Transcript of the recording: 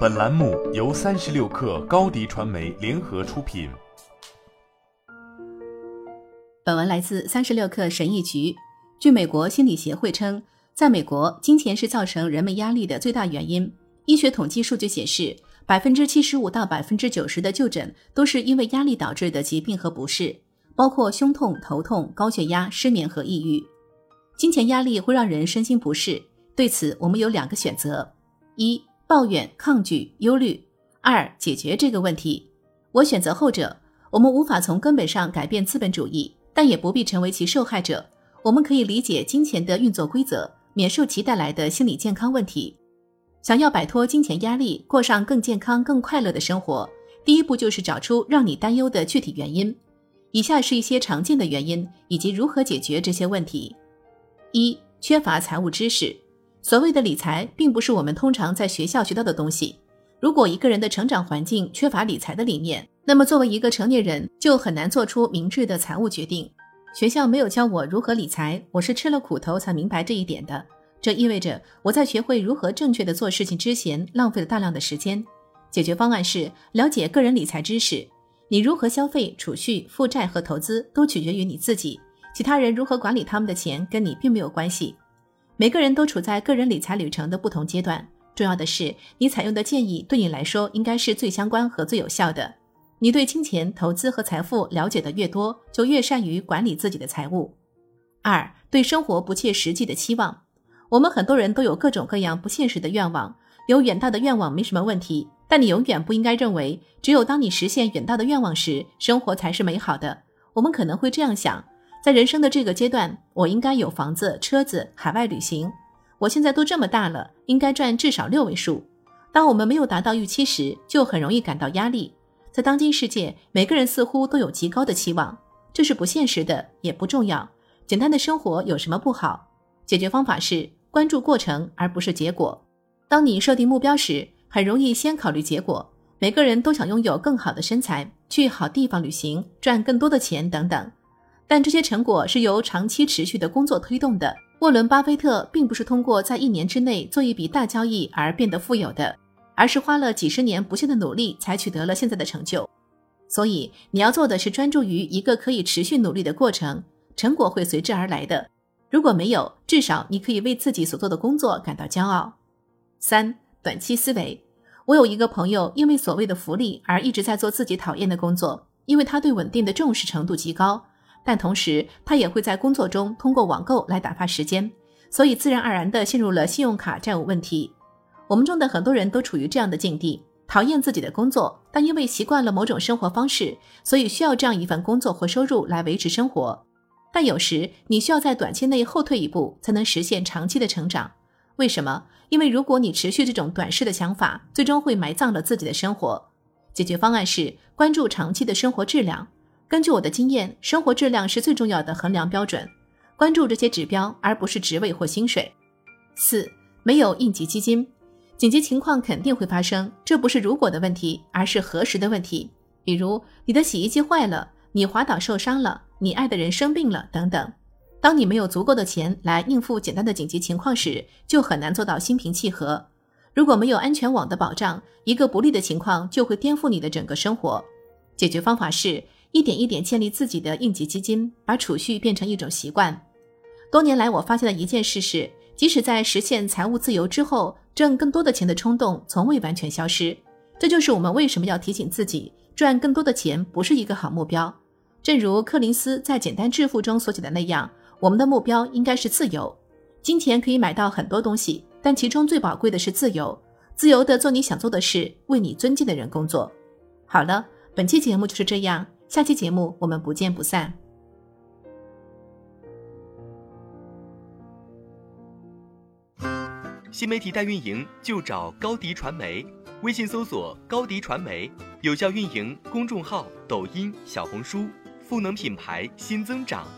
本栏目由三十六氪高低传媒联合出品。本文来自三十六氪神译局。据美国心理协会称，在美国，金钱是造成人们压力的最大原因。医学统计数据显示，百分之七十五到百分之九十的就诊都是因为压力导致的疾病和不适，包括胸痛、头痛、高血压、失眠和抑郁。金钱压力会让人身心不适，对此我们有两个选择：一、抱怨、抗拒、忧虑；二、解决这个问题。我选择后者。我们无法从根本上改变资本主义，但也不必成为其受害者。我们可以理解金钱的运作规则，免受其带来的心理健康问题。想要摆脱金钱压力，过上更健康、更快乐的生活，第一步就是找出让你担忧的具体原因。以下是一些常见的原因，以及如何解决这些问题。一、缺乏财务知识。所谓的理财，并不是我们通常在学校学到的东西。如果一个人的成长环境缺乏理财的理念，那么作为一个成年人，就很难做出明智的财务决定。学校没有教我如何理财，我是吃了苦头才明白这一点的。这意味着我在学会如何正确的做事情之前，浪费了大量的时间。解决方案是了解个人理财知识。你如何消费、储蓄、负债和投资，都取决于你自己。其他人如何管理他们的钱，跟你并没有关系。每个人都处在个人理财旅程的不同阶段，重要的是你采用的建议对你来说应该是最相关和最有效的。你对金钱、投资和财富了解的越多，就越善于管理自己的财务。二、对生活不切实际的期望。我们很多人都有各种各样不现实的愿望，有远大的愿望没什么问题，但你永远不应该认为只有当你实现远大的愿望时，生活才是美好的。我们可能会这样想。在人生的这个阶段，我应该有房子、车子、海外旅行。我现在都这么大了，应该赚至少六位数。当我们没有达到预期时，就很容易感到压力。在当今世界，每个人似乎都有极高的期望，这是不现实的，也不重要。简单的生活有什么不好？解决方法是关注过程，而不是结果。当你设定目标时，很容易先考虑结果。每个人都想拥有更好的身材，去好地方旅行，赚更多的钱等等。但这些成果是由长期持续的工作推动的。沃伦·巴菲特并不是通过在一年之内做一笔大交易而变得富有的，而是花了几十年不懈的努力才取得了现在的成就。所以，你要做的是专注于一个可以持续努力的过程，成果会随之而来的。如果没有，至少你可以为自己所做的工作感到骄傲。三、短期思维。我有一个朋友，因为所谓的福利而一直在做自己讨厌的工作，因为他对稳定的重视程度极高。但同时，他也会在工作中通过网购来打发时间，所以自然而然地陷入了信用卡债务问题。我们中的很多人都处于这样的境地：讨厌自己的工作，但因为习惯了某种生活方式，所以需要这样一份工作或收入来维持生活。但有时你需要在短期内后退一步，才能实现长期的成长。为什么？因为如果你持续这种短视的想法，最终会埋葬了自己的生活。解决方案是关注长期的生活质量。根据我的经验，生活质量是最重要的衡量标准。关注这些指标，而不是职位或薪水。四、没有应急基金，紧急情况肯定会发生，这不是如果的问题，而是何时的问题。比如你的洗衣机坏了，你滑倒受伤了，你爱的人生病了等等。当你没有足够的钱来应付简单的紧急情况时，就很难做到心平气和。如果没有安全网的保障，一个不利的情况就会颠覆你的整个生活。解决方法是。一点一点建立自己的应急基金，把储蓄变成一种习惯。多年来，我发现的一件事是，即使在实现财务自由之后，挣更多的钱的冲动从未完全消失。这就是我们为什么要提醒自己，赚更多的钱不是一个好目标。正如柯林斯在《简单致富》中所写的那样，我们的目标应该是自由。金钱可以买到很多东西，但其中最宝贵的是自由，自由的做你想做的事，为你尊敬的人工作。好了，本期节目就是这样。下期节目我们不见不散。新媒体代运营就找高迪传媒，微信搜索高迪传媒，有效运营公众号、抖音、小红书，赋能品牌新增长。